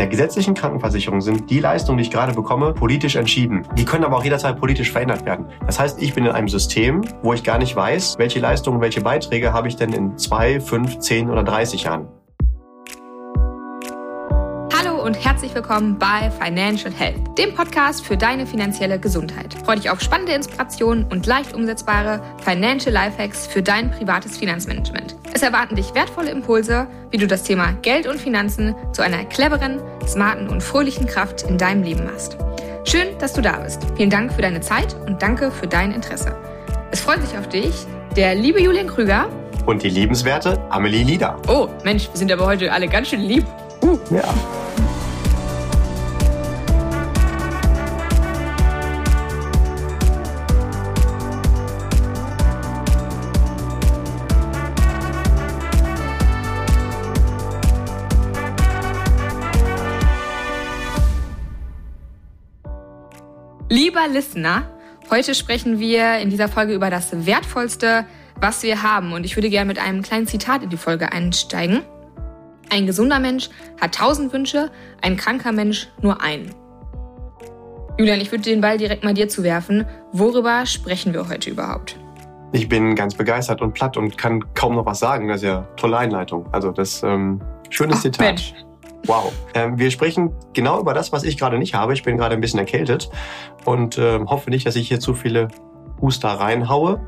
der gesetzlichen Krankenversicherung sind die Leistungen, die ich gerade bekomme, politisch entschieden. Die können aber auch jederzeit politisch verändert werden. Das heißt, ich bin in einem System, wo ich gar nicht weiß, welche Leistungen, welche Beiträge habe ich denn in zwei, fünf, zehn oder 30 Jahren. Hallo und herzlich willkommen bei Financial Health, dem Podcast für deine finanzielle Gesundheit. Freue dich auf spannende Inspirationen und leicht umsetzbare Financial Lifehacks für dein privates Finanzmanagement. Es erwarten dich wertvolle Impulse, wie du das Thema Geld und Finanzen zu einer cleveren, smarten und fröhlichen Kraft in deinem Leben machst. Schön, dass du da bist. Vielen Dank für deine Zeit und danke für dein Interesse. Es freut sich auf dich der liebe Julian Krüger und die liebenswerte Amelie Lieder. Oh, Mensch, wir sind aber heute alle ganz schön lieb. Uh. Ja. Lieber Listener, heute sprechen wir in dieser Folge über das Wertvollste, was wir haben. Und ich würde gerne mit einem kleinen Zitat in die Folge einsteigen. Ein gesunder Mensch hat tausend Wünsche, ein kranker Mensch nur einen. Julian, ich würde den Ball direkt mal dir zuwerfen. Worüber sprechen wir heute überhaupt? Ich bin ganz begeistert und platt und kann kaum noch was sagen. Das ist ja tolle Einleitung. Also das ähm, schönes Ach, Zitat. Mensch. Wow. Ähm, wir sprechen genau über das, was ich gerade nicht habe. Ich bin gerade ein bisschen erkältet und äh, hoffe nicht, dass ich hier zu viele Huster reinhaue.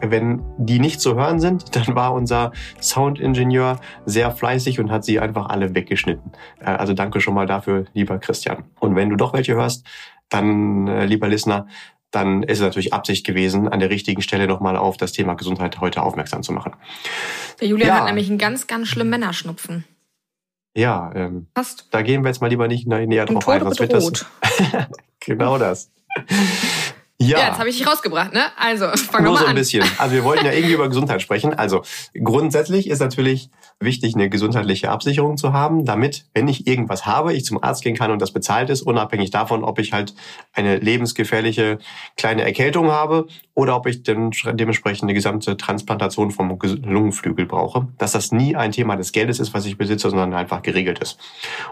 Wenn die nicht zu hören sind, dann war unser Soundingenieur sehr fleißig und hat sie einfach alle weggeschnitten. Äh, also danke schon mal dafür, lieber Christian. Und wenn du doch welche hörst, dann, äh, lieber Listener, dann ist es natürlich Absicht gewesen, an der richtigen Stelle nochmal auf das Thema Gesundheit heute aufmerksam zu machen. Der Julian ja. hat nämlich einen ganz, ganz schlimmen Männerschnupfen. Ja, ähm, Passt. da gehen wir jetzt mal lieber nicht näher drauf ein. Was wird das? genau das. Ja. ja, jetzt habe ich dich rausgebracht, ne? Also, fang Nur so ein an. bisschen. Also wir wollten ja irgendwie über Gesundheit sprechen. Also grundsätzlich ist natürlich wichtig, eine gesundheitliche Absicherung zu haben, damit, wenn ich irgendwas habe, ich zum Arzt gehen kann und das bezahlt ist, unabhängig davon, ob ich halt eine lebensgefährliche kleine Erkältung habe oder ob ich dann dementsprechend eine gesamte Transplantation vom Lungenflügel brauche. Dass das nie ein Thema des Geldes ist, was ich besitze, sondern einfach geregelt ist.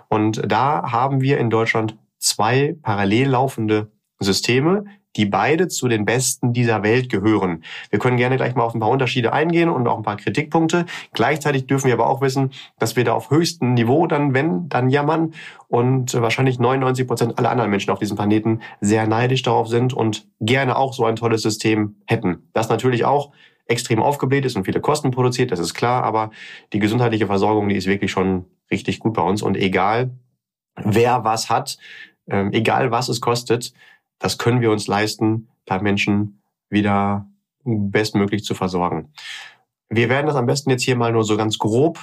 Und da haben wir in Deutschland zwei parallel laufende Systeme, die beide zu den besten dieser Welt gehören. Wir können gerne gleich mal auf ein paar Unterschiede eingehen und auch ein paar Kritikpunkte. Gleichzeitig dürfen wir aber auch wissen, dass wir da auf höchstem Niveau dann, wenn, dann jammern und wahrscheinlich 99 Prozent aller anderen Menschen auf diesem Planeten sehr neidisch darauf sind und gerne auch so ein tolles System hätten. Das natürlich auch extrem aufgebläht ist und viele Kosten produziert, das ist klar, aber die gesundheitliche Versorgung, die ist wirklich schon richtig gut bei uns und egal, wer was hat, ähm, egal was es kostet, das können wir uns leisten, da Menschen wieder bestmöglich zu versorgen. Wir werden das am besten jetzt hier mal nur so ganz grob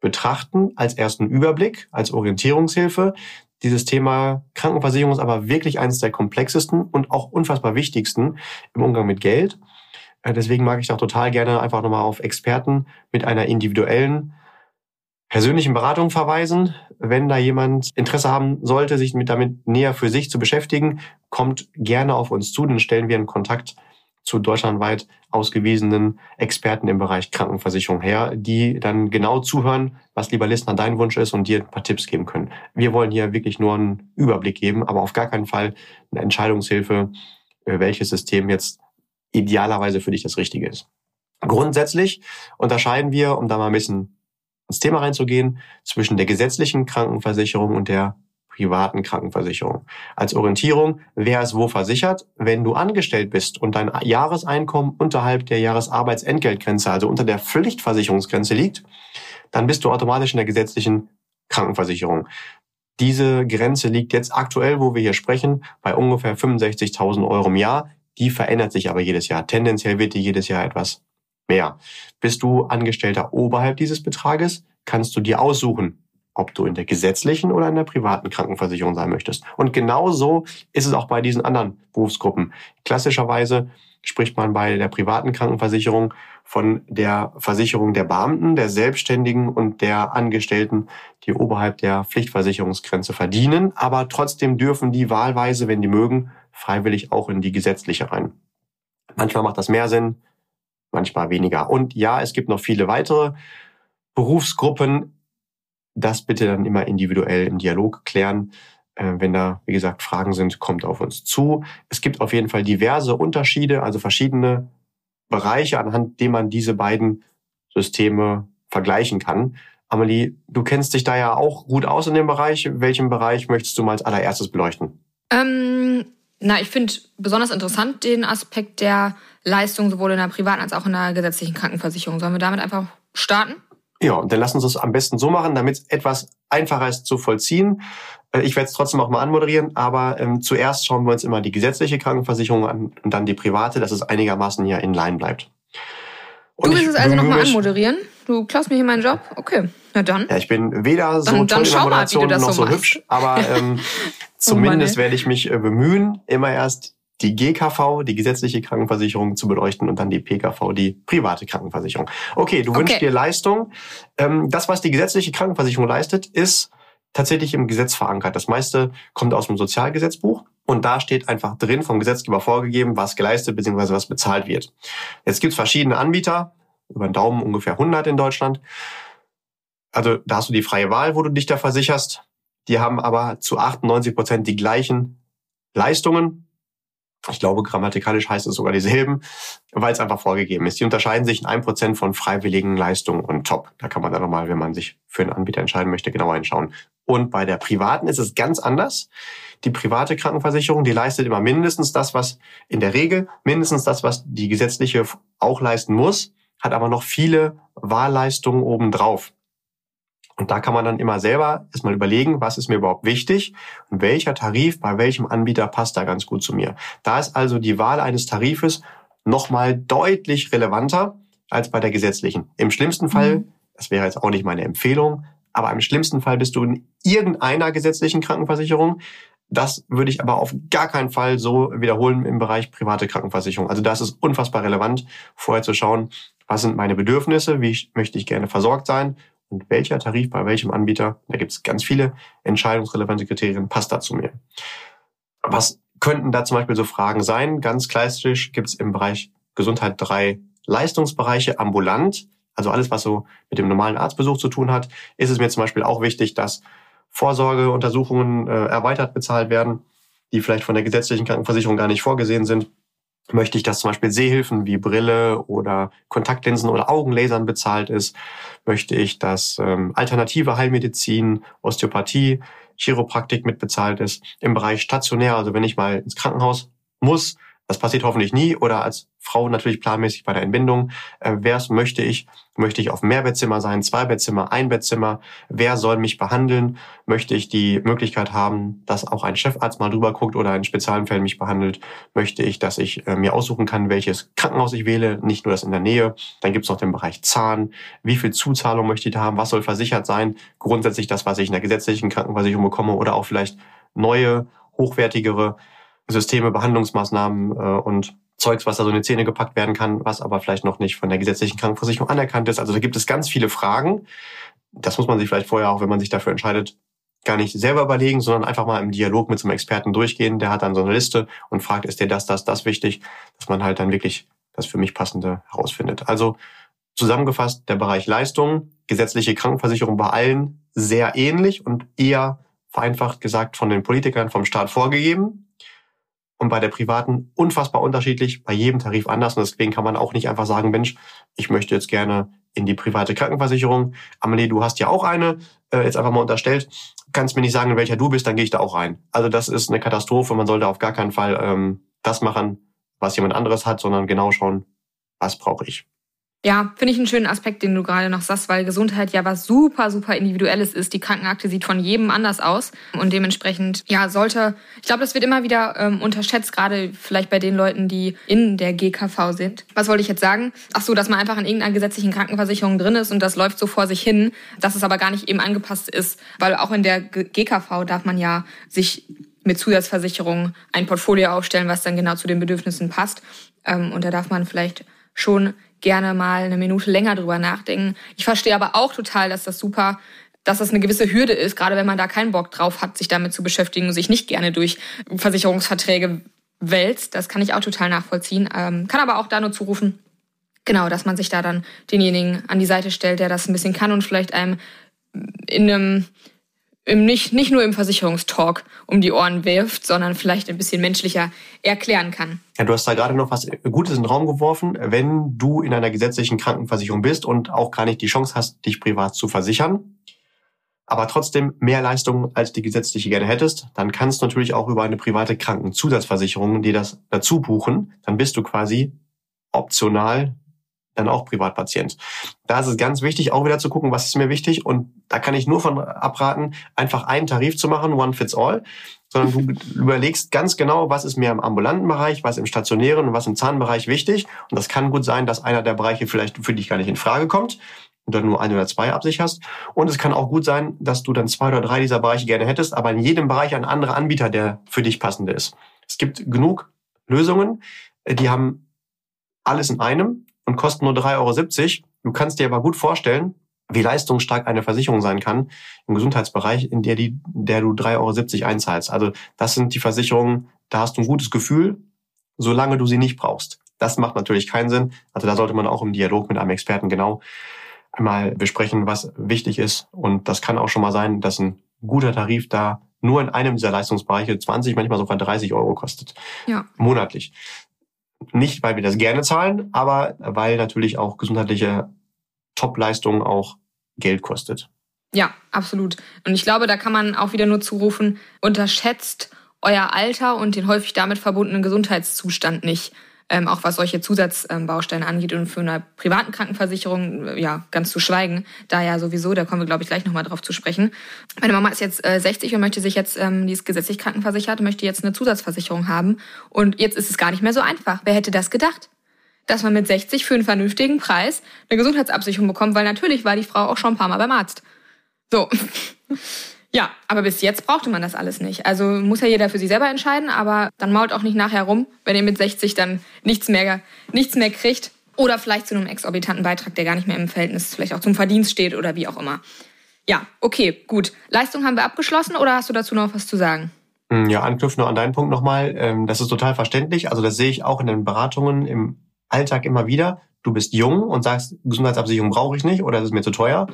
betrachten, als ersten Überblick, als Orientierungshilfe. Dieses Thema Krankenversicherung ist aber wirklich eines der komplexesten und auch unfassbar wichtigsten im Umgang mit Geld. Äh, deswegen mag ich auch total gerne einfach nochmal auf Experten mit einer individuellen persönlichen Beratung verweisen. Wenn da jemand Interesse haben sollte, sich mit damit näher für sich zu beschäftigen, kommt gerne auf uns zu, dann stellen wir einen Kontakt zu deutschlandweit ausgewiesenen Experten im Bereich Krankenversicherung her, die dann genau zuhören, was lieber Listener dein Wunsch ist und dir ein paar Tipps geben können. Wir wollen hier wirklich nur einen Überblick geben, aber auf gar keinen Fall eine Entscheidungshilfe, äh, welches System jetzt idealerweise für dich das Richtige ist. Grundsätzlich unterscheiden wir, um da mal ein bisschen ins Thema reinzugehen, zwischen der gesetzlichen Krankenversicherung und der privaten Krankenversicherung. Als Orientierung, wer ist wo versichert? Wenn du angestellt bist und dein Jahreseinkommen unterhalb der Jahresarbeitsentgeltgrenze, also unter der Pflichtversicherungsgrenze liegt, dann bist du automatisch in der gesetzlichen Krankenversicherung. Diese Grenze liegt jetzt aktuell, wo wir hier sprechen, bei ungefähr 65.000 Euro im Jahr. Die verändert sich aber jedes Jahr. Tendenziell wird die jedes Jahr etwas mehr. Bist du Angestellter oberhalb dieses Betrages, kannst du dir aussuchen, ob du in der gesetzlichen oder in der privaten Krankenversicherung sein möchtest. Und genauso ist es auch bei diesen anderen Berufsgruppen. Klassischerweise spricht man bei der privaten Krankenversicherung von der Versicherung der Beamten, der Selbstständigen und der Angestellten, die oberhalb der Pflichtversicherungsgrenze verdienen, aber trotzdem dürfen die wahlweise, wenn die mögen, freiwillig auch in die gesetzliche rein. Manchmal macht das mehr Sinn, manchmal weniger. Und ja, es gibt noch viele weitere Berufsgruppen. das bitte dann immer individuell im Dialog klären. Äh, wenn da, wie gesagt, Fragen sind, kommt auf uns zu. Es gibt auf jeden Fall diverse Unterschiede, also verschiedene Bereiche, anhand denen man diese beiden Systeme vergleichen kann. Amelie, du kennst dich da ja auch gut aus in dem Bereich. Welchen Bereich möchtest du mal als allererstes beleuchten? Ähm, na, ich finde besonders interessant den Aspekt der Leistung sowohl in der privaten als auch in der gesetzlichen Krankenversicherung. Sollen wir damit einfach starten? Ja, und dann lassen Sie es am besten so machen, damit es etwas einfacher ist zu vollziehen. Äh, ich werde es trotzdem auch mal anmoderieren, aber ähm, zuerst schauen wir uns immer die gesetzliche Krankenversicherung an und dann die private, dass es einigermaßen hier in Line bleibt. Und du willst es also nochmal anmoderieren? Du klaust mir hier meinen Job? Okay, na dann. Ja, ich bin weder so dann, toll dann in der Moderation mal, noch so, so hübsch, aber ähm, zumindest oh werde ich mich äh, bemühen, immer erst die GKV, die gesetzliche Krankenversicherung zu beleuchten und dann die PKV, die private Krankenversicherung. Okay, du okay. wünschst dir Leistung. Ähm, das, was die gesetzliche Krankenversicherung leistet, ist tatsächlich im Gesetz verankert. Das meiste kommt aus dem Sozialgesetzbuch und da steht einfach drin, vom Gesetzgeber vorgegeben, was geleistet bzw. was bezahlt wird. Jetzt gibt es verschiedene Anbieter, über den Daumen ungefähr 100 in Deutschland. Also da hast du die freie Wahl, wo du dich da versicherst. Die haben aber zu 98 Prozent die gleichen Leistungen ich glaube, grammatikalisch heißt es sogar dieselben, weil es einfach vorgegeben ist. Die unterscheiden sich in einem Prozent von freiwilligen Leistungen und Top. Da kann man dann nochmal, wenn man sich für einen Anbieter entscheiden möchte, genauer hinschauen. Und bei der privaten ist es ganz anders. Die private Krankenversicherung, die leistet immer mindestens das, was in der Regel, mindestens das, was die gesetzliche auch leisten muss, hat aber noch viele Wahlleistungen obendrauf. Und da kann man dann immer selber erstmal überlegen, was ist mir überhaupt wichtig und welcher Tarif bei welchem Anbieter passt da ganz gut zu mir. Da ist also die Wahl eines Tarifes nochmal deutlich relevanter als bei der gesetzlichen. Im schlimmsten Fall, mhm. das wäre jetzt auch nicht meine Empfehlung, aber im schlimmsten Fall bist du in irgendeiner gesetzlichen Krankenversicherung. Das würde ich aber auf gar keinen Fall so wiederholen im Bereich private Krankenversicherung. Also das ist unfassbar relevant, vorher zu schauen, was sind meine Bedürfnisse, wie möchte ich gerne versorgt sein und welcher Tarif bei welchem Anbieter, da gibt es ganz viele entscheidungsrelevante Kriterien, passt da zu mir. Was könnten da zum Beispiel so Fragen sein? Ganz klassisch gibt es im Bereich Gesundheit drei Leistungsbereiche ambulant, also alles, was so mit dem normalen Arztbesuch zu tun hat, ist es mir zum Beispiel auch wichtig, dass Vorsorgeuntersuchungen äh, erweitert bezahlt werden, die vielleicht von der gesetzlichen Krankenversicherung gar nicht vorgesehen sind. Möchte ich, dass zum Beispiel Sehhilfen wie Brille oder Kontaktlinsen oder Augenlasern bezahlt ist? Möchte ich, dass ähm, alternative Heilmedizin, Osteopathie, Chiropraktik mitbezahlt ist? Im Bereich stationär, also wenn ich mal ins Krankenhaus muss, das passiert hoffentlich nie oder als Frau natürlich planmäßig bei der Entbindung. Äh, wer möchte ich? Möchte ich auf Mehrbettzimmer sein, Zweibettzimmer, Einbettzimmer? Wer soll mich behandeln? Möchte ich die Möglichkeit haben, dass auch ein Chefarzt mal drüber guckt oder in speziellen Fällen mich behandelt? Möchte ich, dass ich äh, mir aussuchen kann, welches Krankenhaus ich wähle, nicht nur das in der Nähe? Dann gibt es noch den Bereich Zahn. Wie viel Zuzahlung möchte ich da haben? Was soll versichert sein? Grundsätzlich das, was ich in der gesetzlichen Krankenversicherung bekomme oder auch vielleicht neue, hochwertigere Systeme, Behandlungsmaßnahmen äh, und Zeugs, was da so in die Zähne gepackt werden kann, was aber vielleicht noch nicht von der gesetzlichen Krankenversicherung anerkannt ist. Also da gibt es ganz viele Fragen. Das muss man sich vielleicht vorher auch, wenn man sich dafür entscheidet, gar nicht selber überlegen, sondern einfach mal im Dialog mit so einem Experten durchgehen. Der hat dann so eine Liste und fragt, ist dir das, das, das wichtig, dass man halt dann wirklich das für mich passende herausfindet. Also zusammengefasst, der Bereich Leistung, gesetzliche Krankenversicherung bei allen sehr ähnlich und eher vereinfacht gesagt von den Politikern vom Staat vorgegeben und bei der privaten unfassbar unterschiedlich, bei jedem Tarif anders. Und deswegen kann man auch nicht einfach sagen, Mensch, ich möchte jetzt gerne in die private Krankenversicherung. Amelie, du hast ja auch eine, äh, jetzt einfach mal unterstellt. Kannst mir nicht sagen, in welcher du bist, dann gehe ich da auch rein. Also das ist eine Katastrophe. Man sollte auf gar keinen Fall ähm, das machen, was jemand anderes hat, sondern genau schauen, was brauche ich. Ja, finde ich einen schönen Aspekt, den du gerade noch sagst, weil Gesundheit ja was super, super Individuelles ist. Die Krankenakte sieht von jedem anders aus und dementsprechend, ja, sollte, ich glaube, das wird immer wieder ähm, unterschätzt, gerade vielleicht bei den Leuten, die in der GKV sind. Was wollte ich jetzt sagen? Ach so, dass man einfach in irgendeiner gesetzlichen Krankenversicherung drin ist und das läuft so vor sich hin, dass es aber gar nicht eben angepasst ist, weil auch in der GKV darf man ja sich mit Zusatzversicherungen ein Portfolio aufstellen, was dann genau zu den Bedürfnissen passt. Ähm, und da darf man vielleicht schon gerne mal eine Minute länger drüber nachdenken. Ich verstehe aber auch total, dass das super, dass das eine gewisse Hürde ist, gerade wenn man da keinen Bock drauf hat, sich damit zu beschäftigen und sich nicht gerne durch Versicherungsverträge wälzt. Das kann ich auch total nachvollziehen. Ähm, kann aber auch da nur zurufen, genau, dass man sich da dann denjenigen an die Seite stellt, der das ein bisschen kann und vielleicht einem in einem nicht, nicht nur im Versicherungstalk um die Ohren wirft, sondern vielleicht ein bisschen menschlicher erklären kann. Ja, du hast da gerade noch was Gutes in den Raum geworfen. Wenn du in einer gesetzlichen Krankenversicherung bist und auch gar nicht die Chance hast, dich privat zu versichern, aber trotzdem mehr Leistungen als die gesetzliche gerne hättest, dann kannst du natürlich auch über eine private Krankenzusatzversicherung dir das dazu buchen. Dann bist du quasi optional dann auch Privatpatient. Da ist es ganz wichtig, auch wieder zu gucken, was ist mir wichtig. Und da kann ich nur von abraten, einfach einen Tarif zu machen, one fits all, sondern du überlegst ganz genau, was ist mir im ambulanten Bereich, was im stationären und was im Zahnbereich wichtig. Und das kann gut sein, dass einer der Bereiche vielleicht für dich gar nicht in Frage kommt und dann nur ein oder zwei Absicht Und es kann auch gut sein, dass du dann zwei oder drei dieser Bereiche gerne hättest, aber in jedem Bereich ein anderer Anbieter, der für dich passende ist. Es gibt genug Lösungen, die haben alles in einem und kosten nur 3,70 Euro. Du kannst dir aber gut vorstellen, wie leistungsstark eine Versicherung sein kann im Gesundheitsbereich, in der, die, der du 3,70 Euro einzahlst. Also das sind die Versicherungen, da hast du ein gutes Gefühl, solange du sie nicht brauchst. Das macht natürlich keinen Sinn. Also da sollte man auch im Dialog mit einem Experten genau einmal besprechen, was wichtig ist. Und das kann auch schon mal sein, dass ein guter Tarif da nur in einem dieser Leistungsbereiche 20, manchmal sogar 30 Euro kostet. Ja. Monatlich. Nicht, weil wir das gerne zahlen, aber weil natürlich auch gesundheitliche Top-Leistung auch Geld kostet. Ja, absolut. Und ich glaube, da kann man auch wieder nur zurufen, unterschätzt euer Alter und den häufig damit verbundenen Gesundheitszustand nicht ähm, auch was solche Zusatzbaustellen angeht und für eine privaten Krankenversicherung, äh, ja, ganz zu schweigen, da ja sowieso, da kommen wir, glaube ich, gleich nochmal drauf zu sprechen. Meine Mama ist jetzt äh, 60 und möchte sich jetzt, ähm, die ist gesetzlich krankenversichert, möchte jetzt eine Zusatzversicherung haben. Und jetzt ist es gar nicht mehr so einfach. Wer hätte das gedacht? Dass man mit 60 für einen vernünftigen Preis eine Gesundheitsabsicherung bekommt, weil natürlich war die Frau auch schon ein paar Mal beim Arzt. So. Ja, aber bis jetzt brauchte man das alles nicht. Also muss ja jeder für sich selber entscheiden, aber dann mault auch nicht nachher rum, wenn ihr mit 60 dann nichts mehr, nichts mehr kriegt. Oder vielleicht zu einem exorbitanten Beitrag, der gar nicht mehr im Verhältnis vielleicht auch zum Verdienst steht oder wie auch immer. Ja, okay, gut. Leistung haben wir abgeschlossen oder hast du dazu noch was zu sagen? Hm, ja, anknüpfen nur an deinen Punkt nochmal. Ähm, das ist total verständlich. Also das sehe ich auch in den Beratungen im Alltag immer wieder. Du bist jung und sagst, Gesundheitsabsicherung brauche ich nicht oder das ist mir zu teuer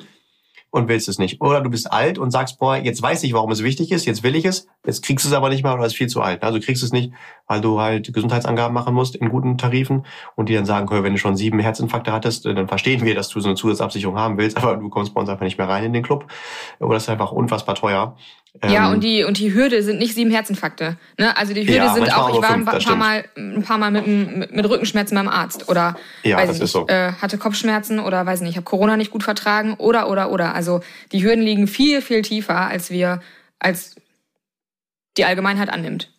und willst es nicht. Oder du bist alt und sagst, boah, jetzt weiß ich, warum es wichtig ist, jetzt will ich es, jetzt kriegst du es aber nicht mehr oder ist viel zu alt. Also kriegst du es nicht, weil du halt Gesundheitsangaben machen musst in guten Tarifen und die dann sagen, wenn du schon sieben Herzinfarkte hattest, dann verstehen wir, dass du so eine Zusatzabsicherung haben willst, aber du kommst bei uns einfach nicht mehr rein in den Club. Oder ist einfach unfassbar teuer. Ja, ähm, und die, und die Hürde sind nicht sieben Herzinfarkte. Ne? Also die Hürde ja, sind auch, ich war fünf, ein, paar Mal, ein paar Mal mit, mit, mit Rückenschmerzen beim Arzt oder ja, weiß ist so. äh, hatte Kopfschmerzen oder weiß nicht, habe Corona nicht gut vertragen oder, oder, oder. Also die Hürden liegen viel, viel tiefer, als wir, als die Allgemeinheit annimmt.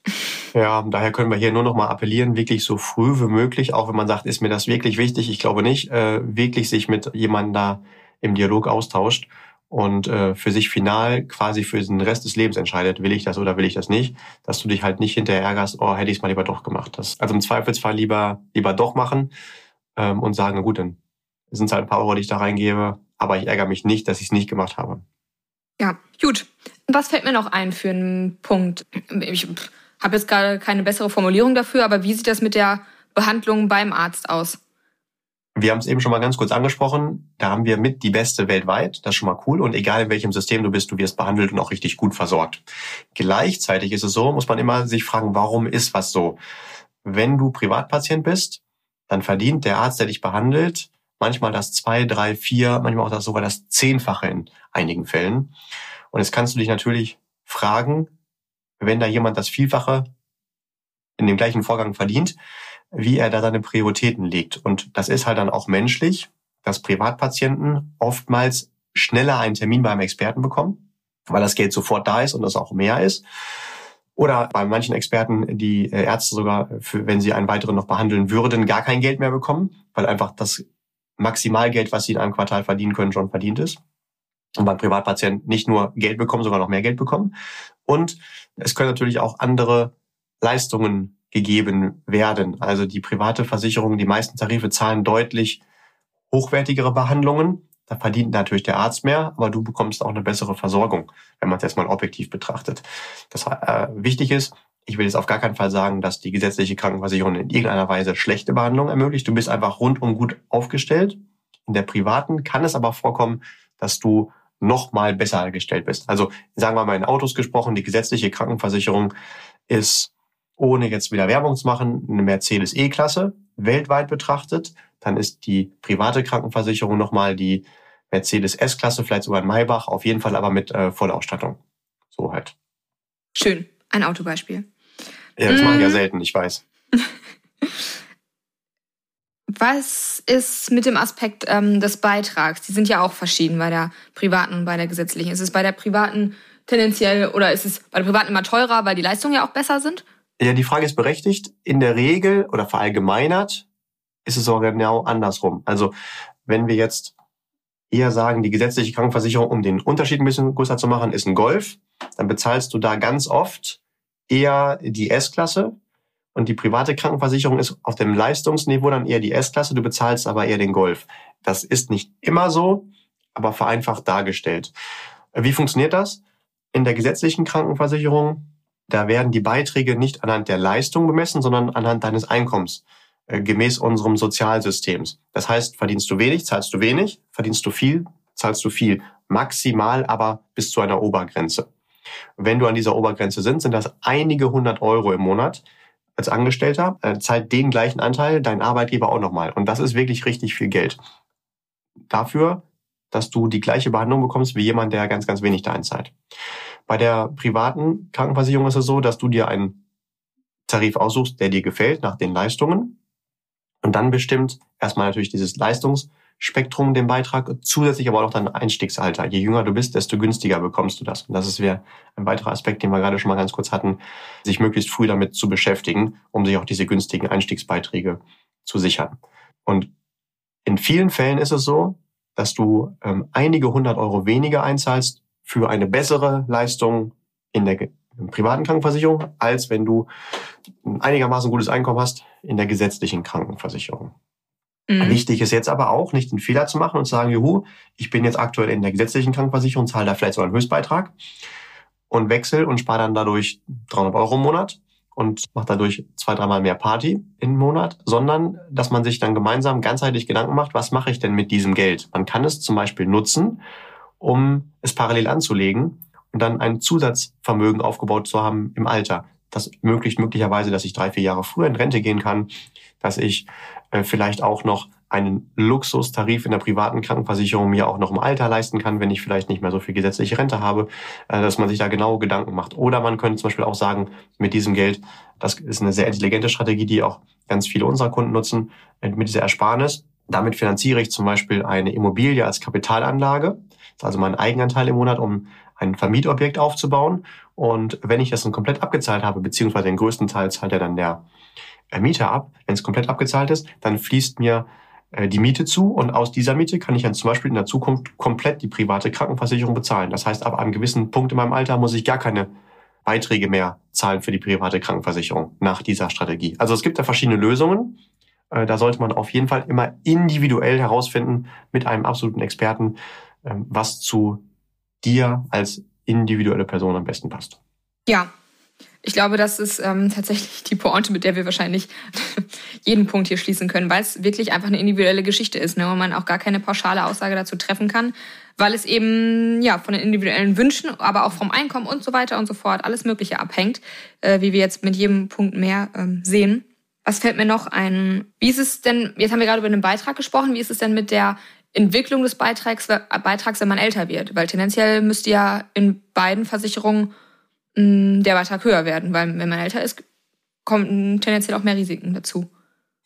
Ja, daher können wir hier nur noch mal appellieren, wirklich so früh wie möglich, auch wenn man sagt, ist mir das wirklich wichtig, ich glaube nicht, äh, wirklich sich mit jemandem da im Dialog austauscht und äh, für sich final quasi für den Rest des Lebens entscheidet, will ich das oder will ich das nicht, dass du dich halt nicht hinterher ärgerst, oh, hätte ich es mal lieber doch gemacht. Das, also im Zweifelsfall lieber, lieber doch machen ähm, und sagen, gut, dann sind es halt ein paar Euro, die ich da reingebe, aber ich ärgere mich nicht, dass ich es nicht gemacht habe. Ja, gut. Was fällt mir noch ein für einen Punkt? Ich habe jetzt gerade keine bessere Formulierung dafür, aber wie sieht das mit der Behandlung beim Arzt aus? Wir haben es eben schon mal ganz kurz angesprochen. Da haben wir mit die beste weltweit. Das ist schon mal cool. Und egal in welchem System du bist, du wirst behandelt und auch richtig gut versorgt. Gleichzeitig ist es so, muss man immer sich fragen, warum ist was so? Wenn du Privatpatient bist, dann verdient der Arzt, der dich behandelt, manchmal das zwei, drei, vier, manchmal auch das sogar das Zehnfache in einigen Fällen. Und jetzt kannst du dich natürlich fragen, wenn da jemand das Vielfache in dem gleichen Vorgang verdient, wie er da seine Prioritäten legt. Und das ist halt dann auch menschlich, dass Privatpatienten oftmals schneller einen Termin beim Experten bekommen, weil das Geld sofort da ist und das auch mehr ist. Oder bei manchen Experten die äh, Ärzte sogar, für, wenn sie einen weiteren noch behandeln würden, gar kein Geld mehr bekommen, weil einfach das Maximalgeld, was sie in einem Quartal verdienen können, schon verdient ist. Und beim Privatpatienten nicht nur Geld bekommen, sogar noch mehr Geld bekommen. Und es können natürlich auch andere Leistungen gegeben werden. Also die private Versicherung, die meisten Tarife zahlen deutlich hochwertigere Behandlungen. Da verdient natürlich der Arzt mehr, aber du bekommst auch eine bessere Versorgung, wenn man es jetzt mal objektiv betrachtet. Das äh, wichtig ist, ich will jetzt auf gar keinen Fall sagen, dass die gesetzliche Krankenversicherung in irgendeiner Weise schlechte Behandlung ermöglicht. Du bist einfach rundum gut aufgestellt. In der privaten kann es aber vorkommen, dass du noch mal besser gestellt bist. Also sagen wir mal in Autos gesprochen, die gesetzliche Krankenversicherung ist, ohne jetzt wieder Werbung zu machen, eine Mercedes E-Klasse weltweit betrachtet. Dann ist die private Krankenversicherung nochmal die Mercedes S-Klasse, vielleicht sogar ein Maybach, auf jeden Fall aber mit äh, Vollausstattung. So halt. Schön. Ein Autobeispiel. Ja, das mm. mache ich ja selten, ich weiß. Was ist mit dem Aspekt ähm, des Beitrags? Die sind ja auch verschieden bei der privaten und bei der gesetzlichen. Ist es bei der privaten tendenziell oder ist es bei der privaten immer teurer, weil die Leistungen ja auch besser sind? Ja, die Frage ist berechtigt. In der Regel oder verallgemeinert ist es sogar genau andersrum. Also wenn wir jetzt eher sagen, die gesetzliche Krankenversicherung, um den Unterschied ein bisschen größer zu machen, ist ein Golf, dann bezahlst du da ganz oft eher die S-Klasse und die private Krankenversicherung ist auf dem Leistungsniveau dann eher die S-Klasse, du bezahlst aber eher den Golf. Das ist nicht immer so, aber vereinfacht dargestellt. Wie funktioniert das? In der gesetzlichen Krankenversicherung, da werden die Beiträge nicht anhand der Leistung bemessen, sondern anhand deines Einkommens äh, gemäß unserem Sozialsystems. Das heißt, verdienst du wenig, zahlst du wenig, verdienst du viel, zahlst du viel. Maximal aber bis zu einer Obergrenze. Wenn du an dieser Obergrenze sind, sind das einige hundert Euro im Monat, als Angestellter, äh, zahlt den gleichen Anteil dein Arbeitgeber auch nochmal. Und das ist wirklich richtig viel Geld. Dafür, dass du die gleiche Behandlung bekommst wie jemand, der ganz, ganz wenig da einzahlt. Bei der privaten Krankenversicherung ist es so, dass du dir einen Tarif aussuchst, der dir gefällt nach den Leistungen. Und dann bestimmt erstmal natürlich dieses Leistungs- Spektrum den Beitrag, zusätzlich aber auch dein Einstiegsalter. Je jünger du bist, desto günstiger bekommst du das. Und das ist wieder ein weiterer Aspekt, den wir gerade schon mal ganz kurz hatten, sich möglichst früh damit zu beschäftigen, um sich auch diese günstigen Einstiegsbeiträge zu sichern. Und in vielen Fällen ist es so, dass du ähm, einige hundert Euro weniger einzahlst für eine bessere Leistung in der privaten Krankenversicherung, als wenn du ein einigermaßen gutes Einkommen hast in der gesetzlichen Krankenversicherung. Mhm. Wichtig ist jetzt aber auch, nicht den Fehler zu machen und zu sagen, juhu, ich bin jetzt aktuell in der gesetzlichen Krankenversicherung, zahle da vielleicht sogar einen Höchstbeitrag und wechsel und spare dann dadurch 300 Euro im Monat und mache dadurch zwei, dreimal mehr Party im Monat, sondern dass man sich dann gemeinsam ganzheitlich Gedanken macht, was mache ich denn mit diesem Geld? Man kann es zum Beispiel nutzen, um es parallel anzulegen und dann ein Zusatzvermögen aufgebaut zu haben im Alter. Das ermöglicht möglicherweise, dass ich drei, vier Jahre früher in Rente gehen kann, dass ich äh, vielleicht auch noch einen Luxustarif in der privaten Krankenversicherung mir auch noch im Alter leisten kann, wenn ich vielleicht nicht mehr so viel gesetzliche Rente habe, äh, dass man sich da genau Gedanken macht. Oder man könnte zum Beispiel auch sagen, mit diesem Geld, das ist eine sehr intelligente Strategie, die auch ganz viele unserer Kunden nutzen, äh, mit dieser Ersparnis. Damit finanziere ich zum Beispiel eine Immobilie als Kapitalanlage, also mein Eigenanteil im Monat, um ein Vermietobjekt aufzubauen. Und wenn ich das dann komplett abgezahlt habe, beziehungsweise den größten Teil zahlt ja dann der Mieter ab. Wenn es komplett abgezahlt ist, dann fließt mir äh, die Miete zu und aus dieser Miete kann ich dann zum Beispiel in der Zukunft komplett die private Krankenversicherung bezahlen. Das heißt, ab einem gewissen Punkt in meinem Alter muss ich gar keine Beiträge mehr zahlen für die private Krankenversicherung nach dieser Strategie. Also es gibt da verschiedene Lösungen. Äh, da sollte man auf jeden Fall immer individuell herausfinden mit einem absoluten Experten, was zu dir als individuelle Person am besten passt. Ja, ich glaube, das ist ähm, tatsächlich die Pointe, mit der wir wahrscheinlich jeden Punkt hier schließen können, weil es wirklich einfach eine individuelle Geschichte ist ne, und man auch gar keine pauschale Aussage dazu treffen kann, weil es eben ja von den individuellen Wünschen, aber auch vom Einkommen und so weiter und so fort alles Mögliche abhängt, äh, wie wir jetzt mit jedem Punkt mehr ähm, sehen. Was fällt mir noch ein? Wie ist es denn, jetzt haben wir gerade über den Beitrag gesprochen, wie ist es denn mit der Entwicklung des Beitrags, Beitrags, wenn man älter wird? Weil tendenziell müsste ja in beiden Versicherungen der Beitrag höher werden, weil wenn man älter ist, kommen tendenziell auch mehr Risiken dazu.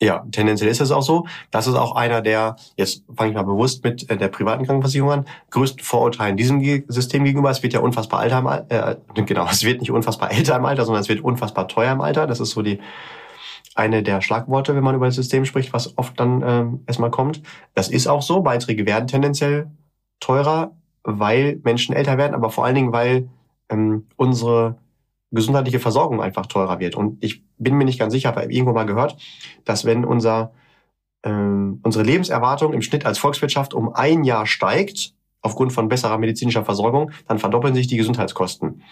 Ja, tendenziell ist es auch so. Das ist auch einer der, jetzt fange ich mal bewusst mit äh, der privaten Krankenversicherung an, größten Vorurteilen diesem System gegenüber. Es wird ja unfassbar alter im Alter, äh, genau, es wird nicht unfassbar älter im Alter, sondern es wird unfassbar teuer im Alter. Das ist so die eine der Schlagworte, wenn man über das System spricht, was oft dann ähm, erstmal kommt. Das ist auch so. Beiträge werden tendenziell teurer, weil Menschen älter werden, aber vor allen Dingen, weil ähm, unsere gesundheitliche Versorgung einfach teurer wird. Und ich bin mir nicht ganz sicher, habe irgendwo mal gehört, dass wenn unser, ähm, unsere Lebenserwartung im Schnitt als Volkswirtschaft um ein Jahr steigt, aufgrund von besserer medizinischer Versorgung, dann verdoppeln sich die Gesundheitskosten.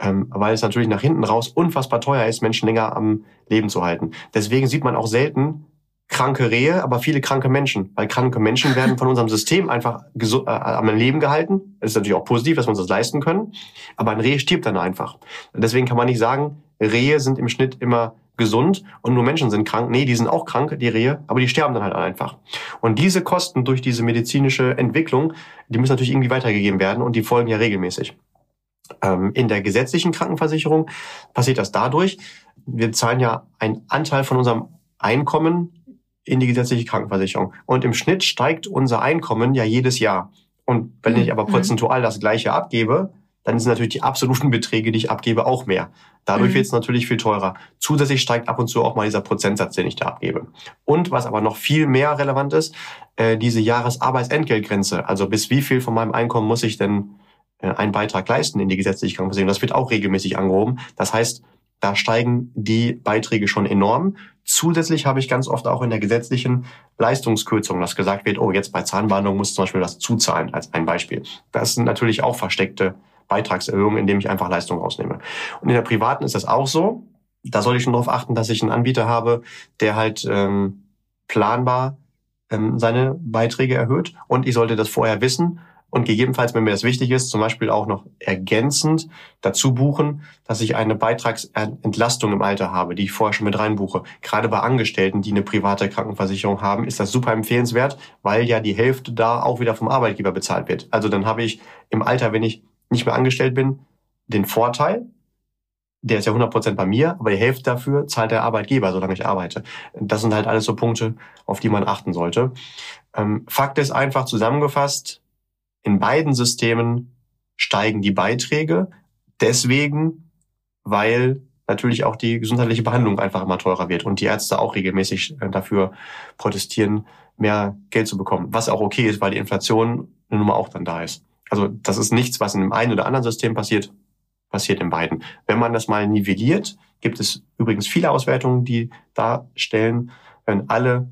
Ähm, weil es natürlich nach hinten raus unfassbar teuer ist, Menschen länger am Leben zu halten. Deswegen sieht man auch selten kranke Rehe, aber viele kranke Menschen. Weil kranke Menschen werden von unserem System einfach äh, am Leben gehalten. Das ist natürlich auch positiv, dass wir uns das leisten können. Aber ein Reh stirbt dann einfach. Deswegen kann man nicht sagen, Rehe sind im Schnitt immer gesund und nur Menschen sind krank. Nee, die sind auch krank, die Rehe, aber die sterben dann halt einfach. Und diese Kosten durch diese medizinische Entwicklung, die müssen natürlich irgendwie weitergegeben werden und die folgen ja regelmäßig. Ähm, in der gesetzlichen Krankenversicherung passiert das dadurch, wir zahlen ja einen Anteil von unserem Einkommen in die gesetzliche Krankenversicherung. Und im Schnitt steigt unser Einkommen ja jedes Jahr. Und wenn ich aber mhm. prozentual das gleiche abgebe, dann sind natürlich die absoluten Beträge, die ich abgebe, auch mehr. Dadurch mhm. wird es natürlich viel teurer. Zusätzlich steigt ab und zu auch mal dieser Prozentsatz, den ich da abgebe. Und was aber noch viel mehr relevant ist, äh, diese Jahresarbeitsentgeltgrenze. Also bis wie viel von meinem Einkommen muss ich denn einen Beitrag leisten in die gesetzliche Krankenversicherung? Das wird auch regelmäßig angehoben. Das heißt, da steigen die Beiträge schon enorm. Zusätzlich habe ich ganz oft auch in der gesetzlichen Leistungskürzung, dass gesagt wird, oh, jetzt bei Zahnbehandlung muss zum Beispiel was zuzahlen, als ein Beispiel. Das sind natürlich auch versteckte Beitragserhöhungen, indem ich einfach Leistung rausnehme. Und in der privaten ist das auch so. Da soll ich schon darauf achten, dass ich einen Anbieter habe, der halt ähm, planbar ähm, seine Beiträge erhöht. Und ich sollte das vorher wissen und gegebenenfalls, wenn mir das wichtig ist, zum Beispiel auch noch ergänzend dazu buchen, dass ich eine Beitragsentlastung im Alter habe, die ich vorher schon mit reinbuche. Gerade bei Angestellten, die eine private Krankenversicherung haben, ist das super empfehlenswert, weil ja die Hälfte da auch wieder vom Arbeitgeber bezahlt wird. Also dann habe ich im Alter, wenn ich nicht mehr angestellt bin, den Vorteil, der ist ja 100% bei mir, aber die Hälfte dafür zahlt der Arbeitgeber, solange ich arbeite. Das sind halt alles so Punkte, auf die man achten sollte. Ähm, Fakt ist einfach zusammengefasst, in beiden Systemen steigen die Beiträge. Deswegen, weil natürlich auch die gesundheitliche Behandlung einfach immer teurer wird und die Ärzte auch regelmäßig äh, dafür protestieren, mehr Geld zu bekommen. Was auch okay ist, weil die Inflation nun mal auch dann da ist. Also das ist nichts, was in dem einen oder anderen System passiert, passiert in beiden. Wenn man das mal nivelliert, gibt es übrigens viele Auswertungen, die darstellen, wenn alle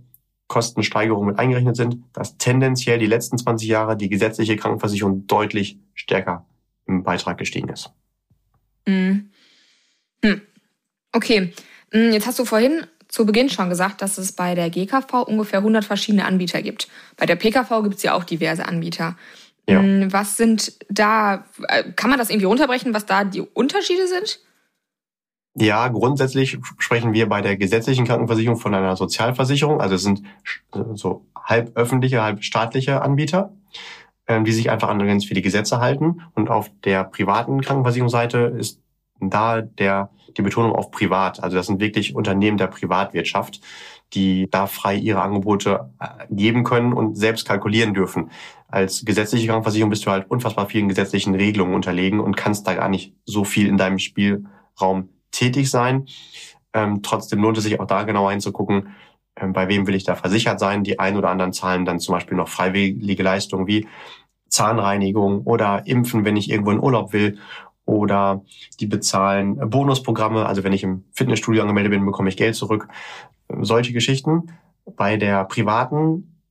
Kostensteigerungen mit eingerechnet sind, dass tendenziell die letzten 20 Jahre die gesetzliche Krankenversicherung deutlich stärker im Beitrag gestiegen ist. Mhm. Hm. Okay, hm, jetzt hast du vorhin zu Beginn schon gesagt, dass es bei der GKV ungefähr 100 verschiedene Anbieter gibt. Bei der PKV gibt es ja auch diverse Anbieter. Ja. Hm, was sind da, äh, kann man das irgendwie runterbrechen, was da die Unterschiede sind? Ja, grundsätzlich sprechen wir bei der gesetzlichen Krankenversicherung von einer Sozialversicherung. Also es sind so halb öffentliche, halb staatliche Anbieter, ähm, die sich einfach an ganz viele Gesetze halten. Und auf der privaten Krankenversicherungsseite ist da der, die Betonung auf privat. Also das sind wirklich Unternehmen der Privatwirtschaft, die da frei ihre Angebote äh, geben können und selbst kalkulieren dürfen. Als gesetzliche Krankenversicherung bist du halt unfassbar vielen gesetzlichen Regelungen unterlegen und kannst da gar nicht so viel in deinem Spielraum tätig sein. Ähm, trotzdem lohnt es sich auch da genau hinzugucken, ähm, bei wem will ich da versichert sein. Die ein oder anderen zahlen dann zum Beispiel noch freiwillige Leistungen wie Zahnreinigung oder Impfen, wenn ich irgendwo in Urlaub will. Oder die bezahlen Bonusprogramme. Also wenn ich im Fitnessstudio angemeldet bin, bekomme ich Geld zurück. Solche Geschichten. Bei der privaten,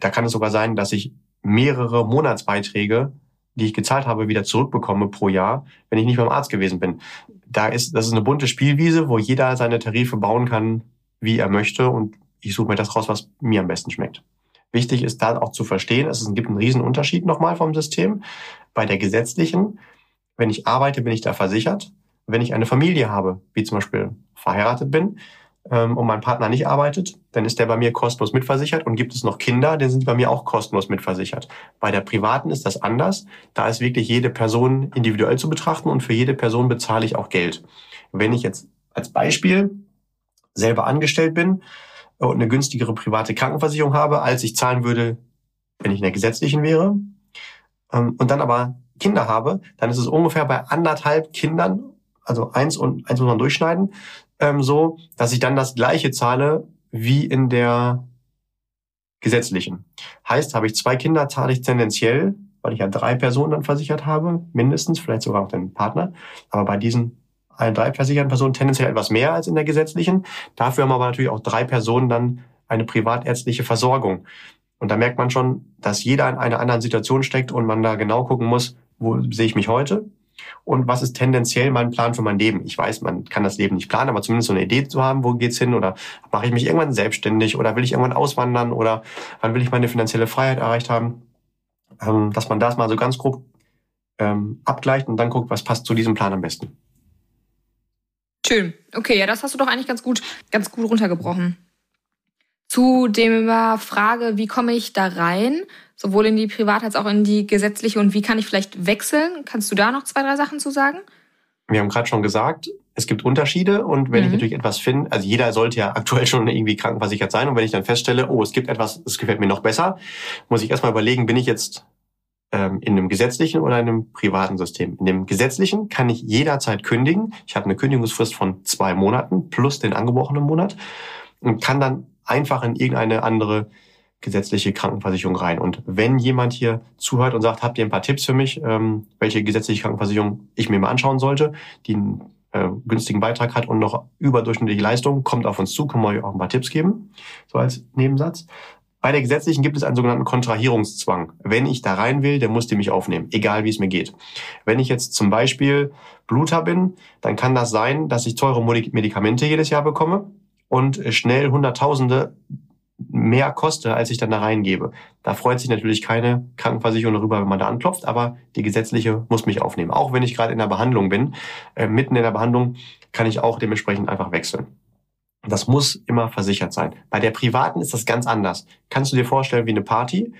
da kann es sogar sein, dass ich mehrere Monatsbeiträge, die ich gezahlt habe, wieder zurückbekomme pro Jahr, wenn ich nicht beim Arzt gewesen bin da ist, das ist eine bunte Spielwiese, wo jeder seine Tarife bauen kann, wie er möchte. Und ich suche mir das raus, was mir am besten schmeckt. Wichtig ist da auch zu verstehen, es gibt einen riesen Unterschied nochmal vom System. Bei der gesetzlichen, wenn ich arbeite, bin ich da versichert. Wenn ich eine Familie habe, wie zum Beispiel verheiratet bin, ähm, und mein Partner nicht arbeitet, dann ist der bei mir kostenlos mitversichert. Und gibt es noch Kinder, dann sind die bei mir auch kostenlos mitversichert. Bei der privaten ist das anders. Da ist wirklich jede Person individuell zu betrachten und für jede Person bezahle ich auch Geld. Wenn ich jetzt als Beispiel selber angestellt bin und eine günstigere private Krankenversicherung habe, als ich zahlen würde, wenn ich in der gesetzlichen wäre, ähm, und dann aber Kinder habe, dann ist es ungefähr bei anderthalb Kindern, also eins und eins muss man durchschneiden, ähm, so, dass ich dann das gleiche zahle wie in der gesetzlichen. Heißt, habe ich zwei Kinder, zahle ich tendenziell, weil ich ja drei Personen dann versichert habe, mindestens, vielleicht sogar auch den Partner. Aber bei diesen allen drei versicherten Personen tendenziell etwas mehr als in der gesetzlichen. Dafür haben aber natürlich auch drei Personen dann eine privatärztliche Versorgung. Und da merkt man schon, dass jeder in einer anderen Situation steckt und man da genau gucken muss, wo sehe ich mich heute und was ist tendenziell mein Plan für mein Leben. Ich weiß, man kann das Leben nicht planen, aber zumindest so eine Idee zu haben, wo geht's hin oder mache ich mich irgendwann selbstständig oder will ich irgendwann auswandern oder wann will ich meine finanzielle Freiheit erreicht haben, ähm, dass man das mal so ganz grob ähm, abgleicht und dann guckt, was passt zu diesem Plan am besten. Schön. Okay, ja, das hast du doch eigentlich ganz gut, ganz gut runtergebrochen. Zu der Frage, wie komme ich da rein, sowohl in die private als auch in die gesetzliche und wie kann ich vielleicht wechseln? Kannst du da noch zwei, drei Sachen zu sagen? Wir haben gerade schon gesagt, es gibt Unterschiede und wenn mhm. ich natürlich etwas finde, also jeder sollte ja aktuell schon irgendwie krankenversichert sein und wenn ich dann feststelle, oh, es gibt etwas, es gefällt mir noch besser, muss ich erstmal überlegen, bin ich jetzt ähm, in einem gesetzlichen oder in einem privaten System. In dem gesetzlichen kann ich jederzeit kündigen. Ich habe eine Kündigungsfrist von zwei Monaten plus den angebrochenen Monat und kann dann einfach in irgendeine andere gesetzliche Krankenversicherung rein. Und wenn jemand hier zuhört und sagt, habt ihr ein paar Tipps für mich, ähm, welche gesetzliche Krankenversicherung ich mir mal anschauen sollte, die einen äh, günstigen Beitrag hat und noch überdurchschnittliche Leistungen, kommt auf uns zu, können wir euch auch ein paar Tipps geben, so als Nebensatz. Bei der gesetzlichen gibt es einen sogenannten Kontrahierungszwang. Wenn ich da rein will, dann muss die mich aufnehmen, egal wie es mir geht. Wenn ich jetzt zum Beispiel Bluter bin, dann kann das sein, dass ich teure Medikamente jedes Jahr bekomme und schnell Hunderttausende mehr koste, als ich dann da reingebe. Da freut sich natürlich keine Krankenversicherung darüber, wenn man da anklopft, aber die gesetzliche muss mich aufnehmen. Auch wenn ich gerade in der Behandlung bin, äh, mitten in der Behandlung kann ich auch dementsprechend einfach wechseln. Das muss immer versichert sein. Bei der privaten ist das ganz anders. Kannst du dir vorstellen wie eine Party,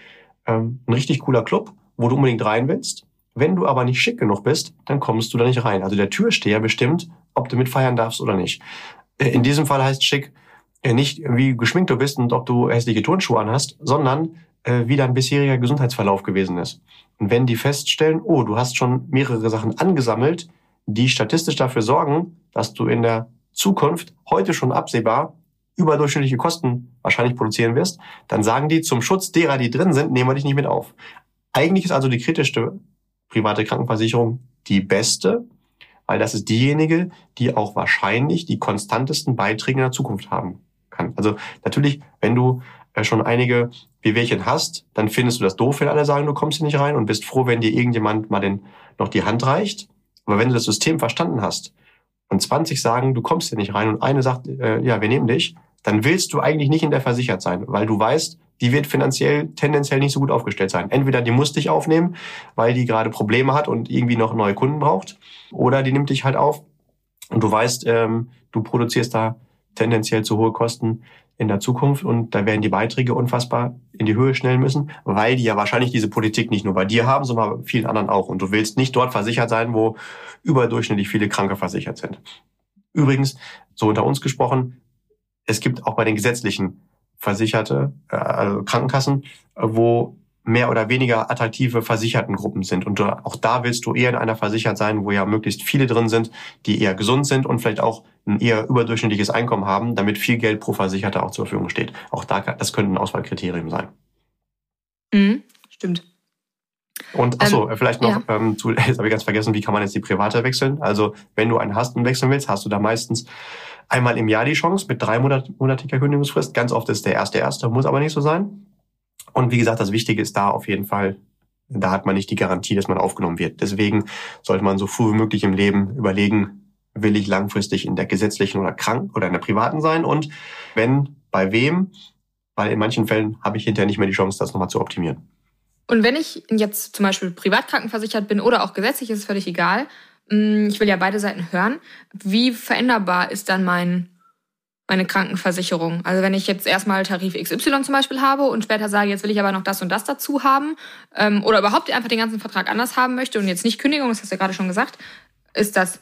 ähm, ein richtig cooler Club, wo du unbedingt rein willst. Wenn du aber nicht schick genug bist, dann kommst du da nicht rein. Also der Türsteher bestimmt, ob du mitfeiern darfst oder nicht. Äh, in diesem Fall heißt schick äh, nicht, wie geschminkt du bist und ob du hässliche Turnschuhe anhast, sondern äh, wie dein bisheriger Gesundheitsverlauf gewesen ist. Und wenn die feststellen, oh, du hast schon mehrere Sachen angesammelt, die statistisch dafür sorgen, dass du in der Zukunft heute schon absehbar überdurchschnittliche Kosten wahrscheinlich produzieren wirst, dann sagen die, zum Schutz derer, die drin sind, nehmen wir dich nicht mit auf. Eigentlich ist also die kritischste private Krankenversicherung die beste, weil das ist diejenige, die auch wahrscheinlich die konstantesten Beiträge in der Zukunft haben kann. Also natürlich, wenn du äh, schon einige Wehwehchen hast, dann findest du das doof, wenn alle sagen, du kommst hier nicht rein und bist froh, wenn dir irgendjemand mal den, noch die Hand reicht. Aber wenn du das System verstanden hast und 20 sagen, du kommst hier nicht rein und eine sagt, äh, ja, wir nehmen dich, dann willst du eigentlich nicht in der versichert sein, weil du weißt, die wird finanziell tendenziell nicht so gut aufgestellt sein. Entweder die muss dich aufnehmen, weil die gerade Probleme hat und irgendwie noch neue Kunden braucht, oder die nimmt dich halt auf und du weißt, ähm, du produzierst da tendenziell zu hohe Kosten in der Zukunft und da werden die Beiträge unfassbar in die Höhe schnellen müssen, weil die ja wahrscheinlich diese Politik nicht nur bei dir haben, sondern bei vielen anderen auch. Und du willst nicht dort versichert sein, wo überdurchschnittlich viele Kranke versichert sind. Übrigens, so unter uns gesprochen, es gibt auch bei den gesetzlichen Versicherte, äh, also Krankenkassen, wo mehr oder weniger attraktive Versichertengruppen sind. Und auch da willst du eher in einer versichert sein, wo ja möglichst viele drin sind, die eher gesund sind und vielleicht auch ein eher überdurchschnittliches Einkommen haben, damit viel Geld pro Versicherter auch zur Verfügung steht. Auch da, das könnte ein Auswahlkriterium sein. Mhm, stimmt. Und achso, ähm, vielleicht noch, ja. ähm, zu, jetzt habe ich ganz vergessen, wie kann man jetzt die private wechseln? Also wenn du einen hast und wechseln willst, hast du da meistens einmal im Jahr die Chance mit drei monatiger Kündigungsfrist. Ganz oft ist der erste erste, muss aber nicht so sein. Und wie gesagt, das Wichtige ist da auf jeden Fall, da hat man nicht die Garantie, dass man aufgenommen wird. Deswegen sollte man so früh wie möglich im Leben überlegen, will ich langfristig in der gesetzlichen oder krank oder in der privaten sein und wenn, bei wem, weil in manchen Fällen habe ich hinterher nicht mehr die Chance, das nochmal zu optimieren. Und wenn ich jetzt zum Beispiel privat krankenversichert bin oder auch gesetzlich, ist es völlig egal. Mm, ich will ja beide Seiten hören. Wie veränderbar ist dann mein meine Krankenversicherung. Also wenn ich jetzt erstmal Tarif XY zum Beispiel habe und später sage, jetzt will ich aber noch das und das dazu haben ähm, oder überhaupt einfach den ganzen Vertrag anders haben möchte und jetzt nicht Kündigung, das hast du ja gerade schon gesagt, ist das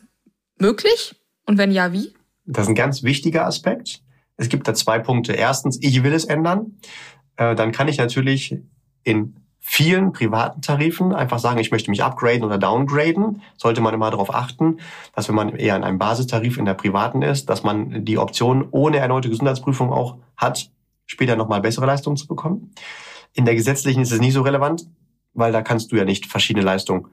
möglich? Und wenn ja, wie? Das ist ein ganz wichtiger Aspekt. Es gibt da zwei Punkte. Erstens, ich will es ändern. Äh, dann kann ich natürlich in vielen privaten Tarifen einfach sagen, ich möchte mich upgraden oder downgraden, sollte man immer darauf achten, dass wenn man eher in einem Basistarif in der privaten ist, dass man die Option ohne erneute Gesundheitsprüfung auch hat, später nochmal bessere Leistungen zu bekommen. In der gesetzlichen ist es nicht so relevant, weil da kannst du ja nicht verschiedene Leistungen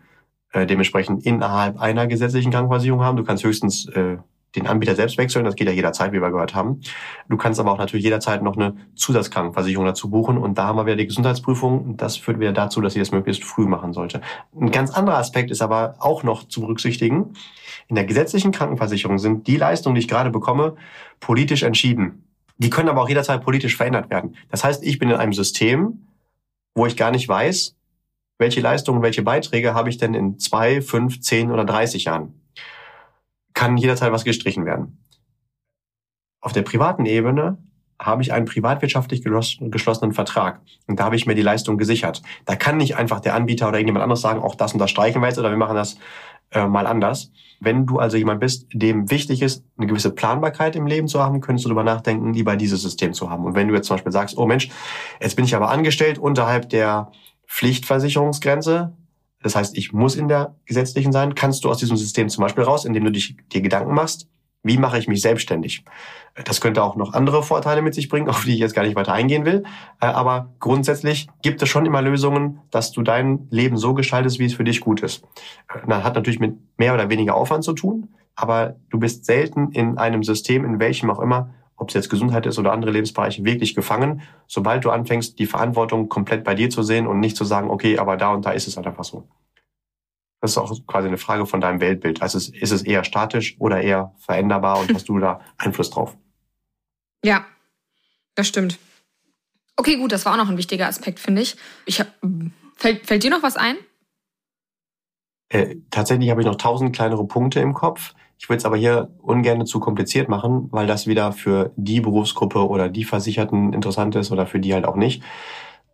äh, dementsprechend innerhalb einer gesetzlichen Krankenversicherung haben. Du kannst höchstens äh, den Anbieter selbst wechseln, das geht ja jederzeit, wie wir gehört haben. Du kannst aber auch natürlich jederzeit noch eine Zusatzkrankenversicherung dazu buchen und da haben wir wieder die Gesundheitsprüfung und das führt wieder dazu, dass sie das möglichst früh machen sollte. Ein ganz anderer Aspekt ist aber auch noch zu berücksichtigen. In der gesetzlichen Krankenversicherung sind die Leistungen, die ich gerade bekomme, politisch entschieden. Die können aber auch jederzeit politisch verändert werden. Das heißt, ich bin in einem System, wo ich gar nicht weiß, welche Leistungen, welche Beiträge habe ich denn in zwei, fünf, zehn oder dreißig Jahren kann jederzeit was gestrichen werden. Auf der privaten Ebene habe ich einen privatwirtschaftlich geschlossenen Vertrag. Und da habe ich mir die Leistung gesichert. Da kann nicht einfach der Anbieter oder irgendjemand anderes sagen, auch das und das streichen wir jetzt oder wir machen das äh, mal anders. Wenn du also jemand bist, dem wichtig ist, eine gewisse Planbarkeit im Leben zu haben, könntest du darüber nachdenken, lieber dieses System zu haben. Und wenn du jetzt zum Beispiel sagst, oh Mensch, jetzt bin ich aber angestellt unterhalb der Pflichtversicherungsgrenze, das heißt, ich muss in der gesetzlichen sein. Kannst du aus diesem System zum Beispiel raus, indem du dich, dir Gedanken machst, wie mache ich mich selbstständig? Das könnte auch noch andere Vorteile mit sich bringen, auf die ich jetzt gar nicht weiter eingehen will. Äh, aber grundsätzlich gibt es schon immer Lösungen, dass du dein Leben so gestaltest, wie es für dich gut ist. Äh, das hat natürlich mit mehr oder weniger Aufwand zu tun, aber du bist selten in einem System, in welchem auch immer, ob es jetzt Gesundheit ist oder andere Lebensbereiche, wirklich gefangen, sobald du anfängst, die Verantwortung komplett bei dir zu sehen und nicht zu sagen, okay, aber da und da ist es halt einfach so. Das ist auch quasi eine Frage von deinem Weltbild. Also ist es eher statisch oder eher veränderbar und hast du da Einfluss drauf? Ja, das stimmt. Okay, gut, das war auch noch ein wichtiger Aspekt, finde ich. ich hab, fällt, fällt dir noch was ein? Äh, tatsächlich habe ich noch tausend kleinere Punkte im Kopf. Ich will es aber hier ungern zu kompliziert machen, weil das wieder für die Berufsgruppe oder die Versicherten interessant ist oder für die halt auch nicht.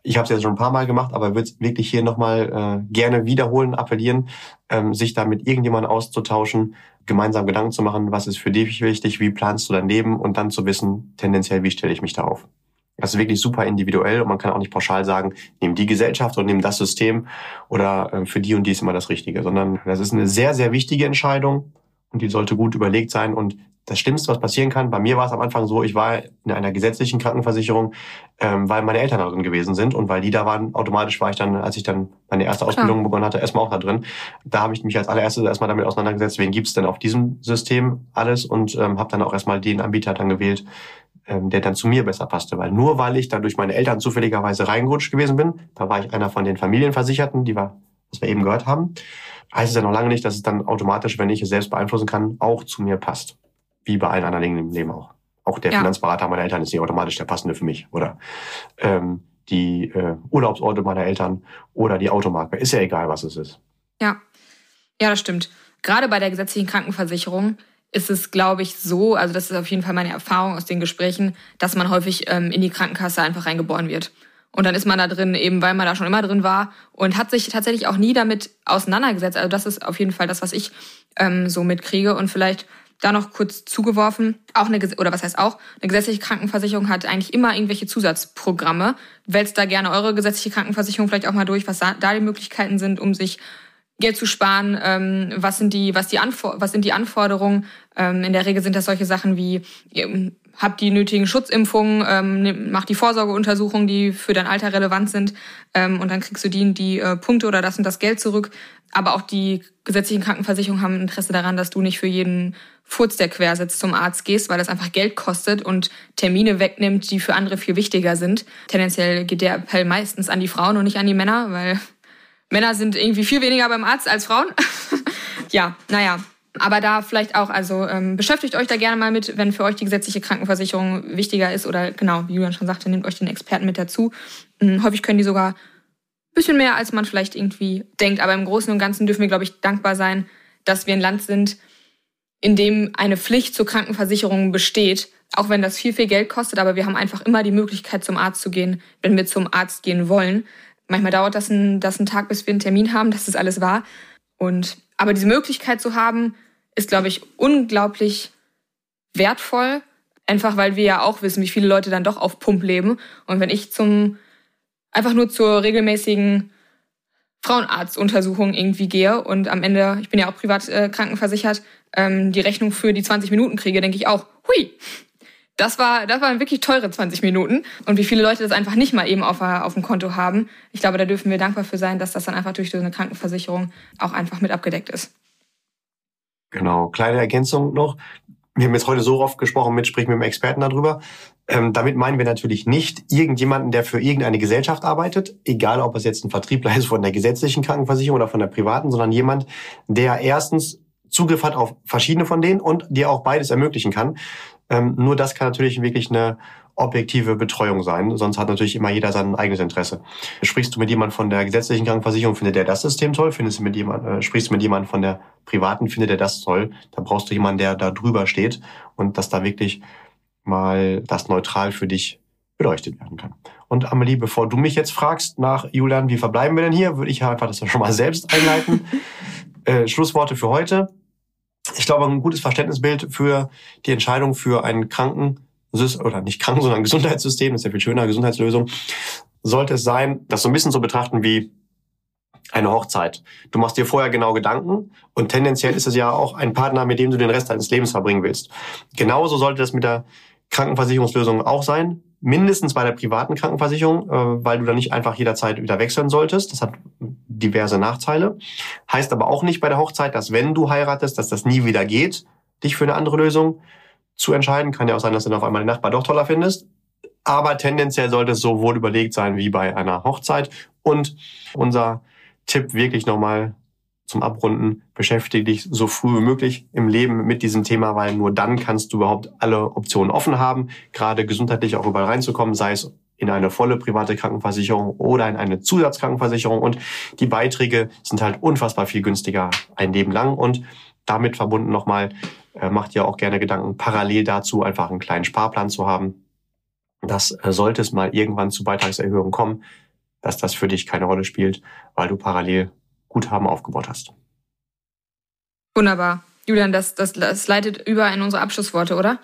Ich habe es jetzt schon ein paar Mal gemacht, aber würde es wirklich hier nochmal äh, gerne wiederholen, appellieren, ähm, sich da mit irgendjemandem auszutauschen, gemeinsam Gedanken zu machen, was ist für dich wichtig, wie planst du dein Leben und dann zu wissen, tendenziell, wie stelle ich mich darauf. Das ist wirklich super individuell und man kann auch nicht pauschal sagen, nimm die Gesellschaft und nimm das System oder äh, für die und die ist immer das Richtige, sondern das ist eine sehr, sehr wichtige Entscheidung und die sollte gut überlegt sein. Und das Schlimmste, was passieren kann, bei mir war es am Anfang so, ich war in einer gesetzlichen Krankenversicherung, ähm, weil meine Eltern da drin gewesen sind und weil die da waren, automatisch war ich dann, als ich dann meine erste Ausbildung Klar. begonnen hatte, erstmal auch da drin. Da habe ich mich als allererstes erstmal damit auseinandergesetzt, wen gibt's denn auf diesem System alles und ähm, habe dann auch erstmal den Anbieter dann gewählt, ähm, der dann zu mir besser passte. Weil nur weil ich da durch meine Eltern zufälligerweise reingerutscht gewesen bin, da war ich einer von den Familienversicherten, die wir, was wir eben gehört haben, heißt es ja noch lange nicht, dass es dann automatisch, wenn ich es selbst beeinflussen kann, auch zu mir passt. Wie bei allen anderen Dingen im Leben auch. Auch der ja. Finanzberater meiner Eltern ist nicht automatisch der passende für mich. Oder ähm, die äh, Urlaubsorte meiner Eltern oder die Automarke. Ist ja egal, was es ist. Ja, ja, das stimmt. Gerade bei der gesetzlichen Krankenversicherung ist es, glaube ich, so, also das ist auf jeden Fall meine Erfahrung aus den Gesprächen, dass man häufig ähm, in die Krankenkasse einfach reingeboren wird. Und dann ist man da drin, eben weil man da schon immer drin war und hat sich tatsächlich auch nie damit auseinandergesetzt. Also das ist auf jeden Fall das, was ich ähm, so mitkriege. Und vielleicht da noch kurz zugeworfen, auch eine, oder was heißt auch, eine gesetzliche Krankenversicherung hat eigentlich immer irgendwelche Zusatzprogramme. Wälzt da gerne eure gesetzliche Krankenversicherung vielleicht auch mal durch, was da die Möglichkeiten sind, um sich Geld zu sparen, ähm, was sind die, was die was sind die Anforderungen? Ähm, in der Regel sind das solche Sachen wie habt die nötigen Schutzimpfungen, ähm, mach die Vorsorgeuntersuchungen, die für dein Alter relevant sind, ähm, und dann kriegst du die, die äh, Punkte oder das und das Geld zurück. Aber auch die gesetzlichen Krankenversicherungen haben Interesse daran, dass du nicht für jeden Furz, der quer sitzt, zum Arzt gehst, weil das einfach Geld kostet und Termine wegnimmt, die für andere viel wichtiger sind. Tendenziell geht der Appell meistens an die Frauen und nicht an die Männer, weil Männer sind irgendwie viel weniger beim Arzt als Frauen. ja, naja, aber da vielleicht auch, also ähm, beschäftigt euch da gerne mal mit, wenn für euch die gesetzliche Krankenversicherung wichtiger ist oder genau, wie Julian schon sagte, nehmt euch den Experten mit dazu. Ähm, häufig können die sogar ein bisschen mehr, als man vielleicht irgendwie denkt. Aber im Großen und Ganzen dürfen wir, glaube ich, dankbar sein, dass wir ein Land sind, in dem eine Pflicht zur Krankenversicherung besteht, auch wenn das viel, viel Geld kostet, aber wir haben einfach immer die Möglichkeit, zum Arzt zu gehen, wenn wir zum Arzt gehen wollen. Manchmal dauert das ein, das ein Tag, bis wir einen Termin haben, dass das alles war. Und aber diese Möglichkeit zu haben, ist, glaube ich, unglaublich wertvoll. Einfach weil wir ja auch wissen, wie viele Leute dann doch auf Pump leben. Und wenn ich zum einfach nur zur regelmäßigen Frauenarztuntersuchung irgendwie gehe und am Ende, ich bin ja auch privat äh, krankenversichert, ähm, die Rechnung für die 20 Minuten kriege, denke ich auch, hui, das war, das waren wirklich teure 20 Minuten. Und wie viele Leute das einfach nicht mal eben auf, auf dem Konto haben. Ich glaube, da dürfen wir dankbar für sein, dass das dann einfach durch so eine Krankenversicherung auch einfach mit abgedeckt ist. Genau. Kleine Ergänzung noch. wir haben jetzt heute so oft gesprochen mit, sprich mit dem Experten darüber. Ähm, damit meinen wir natürlich nicht irgendjemanden, der für irgendeine Gesellschaft arbeitet, egal ob es jetzt ein Vertriebler ist von der gesetzlichen Krankenversicherung oder von der privaten, sondern jemand, der erstens Zugriff hat auf verschiedene von denen und dir auch beides ermöglichen kann. Ähm, nur das kann natürlich wirklich eine objektive Betreuung sein. Sonst hat natürlich immer jeder sein eigenes Interesse. Sprichst du mit jemandem von der gesetzlichen Krankenversicherung, findet der das System toll? Findest du mit jemand, äh, sprichst du mit jemandem von der privaten, findet er das toll? Da brauchst du jemanden, der da drüber steht und dass da wirklich mal das neutral für dich beleuchtet werden kann. Und Amelie, bevor du mich jetzt fragst nach Julian, wie verbleiben wir denn hier, würde ich einfach das schon mal selbst einleiten. äh, Schlussworte für heute. Ich glaube, ein gutes Verständnisbild für die Entscheidung für einen Kranken oder nicht Kranken, sondern Gesundheitssystem, ist ja viel schöner, Gesundheitslösung, sollte es sein, das so ein bisschen zu betrachten wie eine Hochzeit. Du machst dir vorher genau Gedanken und tendenziell ist es ja auch ein Partner, mit dem du den Rest deines Lebens verbringen willst. Genauso sollte das mit der Krankenversicherungslösung auch sein. Mindestens bei der privaten Krankenversicherung, äh, weil du da nicht einfach jederzeit wieder wechseln solltest. Das hat diverse Nachteile. Heißt aber auch nicht bei der Hochzeit, dass wenn du heiratest, dass das nie wieder geht, dich für eine andere Lösung zu entscheiden. Kann ja auch sein, dass du dann auf einmal den Nachbar doch toller findest. Aber tendenziell sollte es so wohl überlegt sein wie bei einer Hochzeit. Und unser Tipp wirklich nochmal zum Abrunden, beschäftige dich so früh wie möglich im Leben mit diesem Thema, weil nur dann kannst du überhaupt alle Optionen offen haben, gerade gesundheitlich auch überall reinzukommen, sei es in eine volle private Krankenversicherung oder in eine Zusatzkrankenversicherung. Und die Beiträge sind halt unfassbar viel günstiger ein Leben lang. Und damit verbunden nochmal, äh, macht ihr auch gerne Gedanken, parallel dazu einfach einen kleinen Sparplan zu haben. Das äh, sollte es mal irgendwann zu Beitragserhöhungen kommen, dass das für dich keine Rolle spielt, weil du parallel Guthaben aufgebaut hast. Wunderbar. Julian, das, das, das leitet über in unsere Abschlussworte, oder?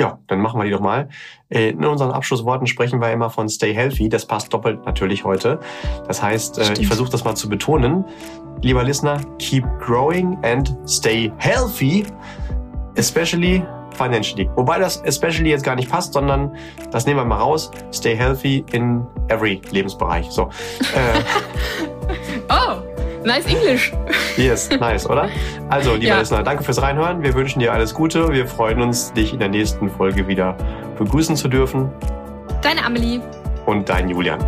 Ja, dann machen wir die doch mal. Äh, in unseren Abschlussworten sprechen wir immer von Stay Healthy. Das passt doppelt natürlich heute. Das heißt, äh, Stimmt. ich versuche das mal zu betonen. Lieber Listener, keep growing and stay healthy, especially financially. Wobei das especially jetzt gar nicht passt, sondern das nehmen wir mal raus. Stay healthy in every Lebensbereich. So. Nice English. Yes, nice, oder? Also, lieber ja. Listener, danke fürs Reinhören. Wir wünschen dir alles Gute. Wir freuen uns, dich in der nächsten Folge wieder begrüßen zu dürfen. Deine Amelie. Und dein Julian.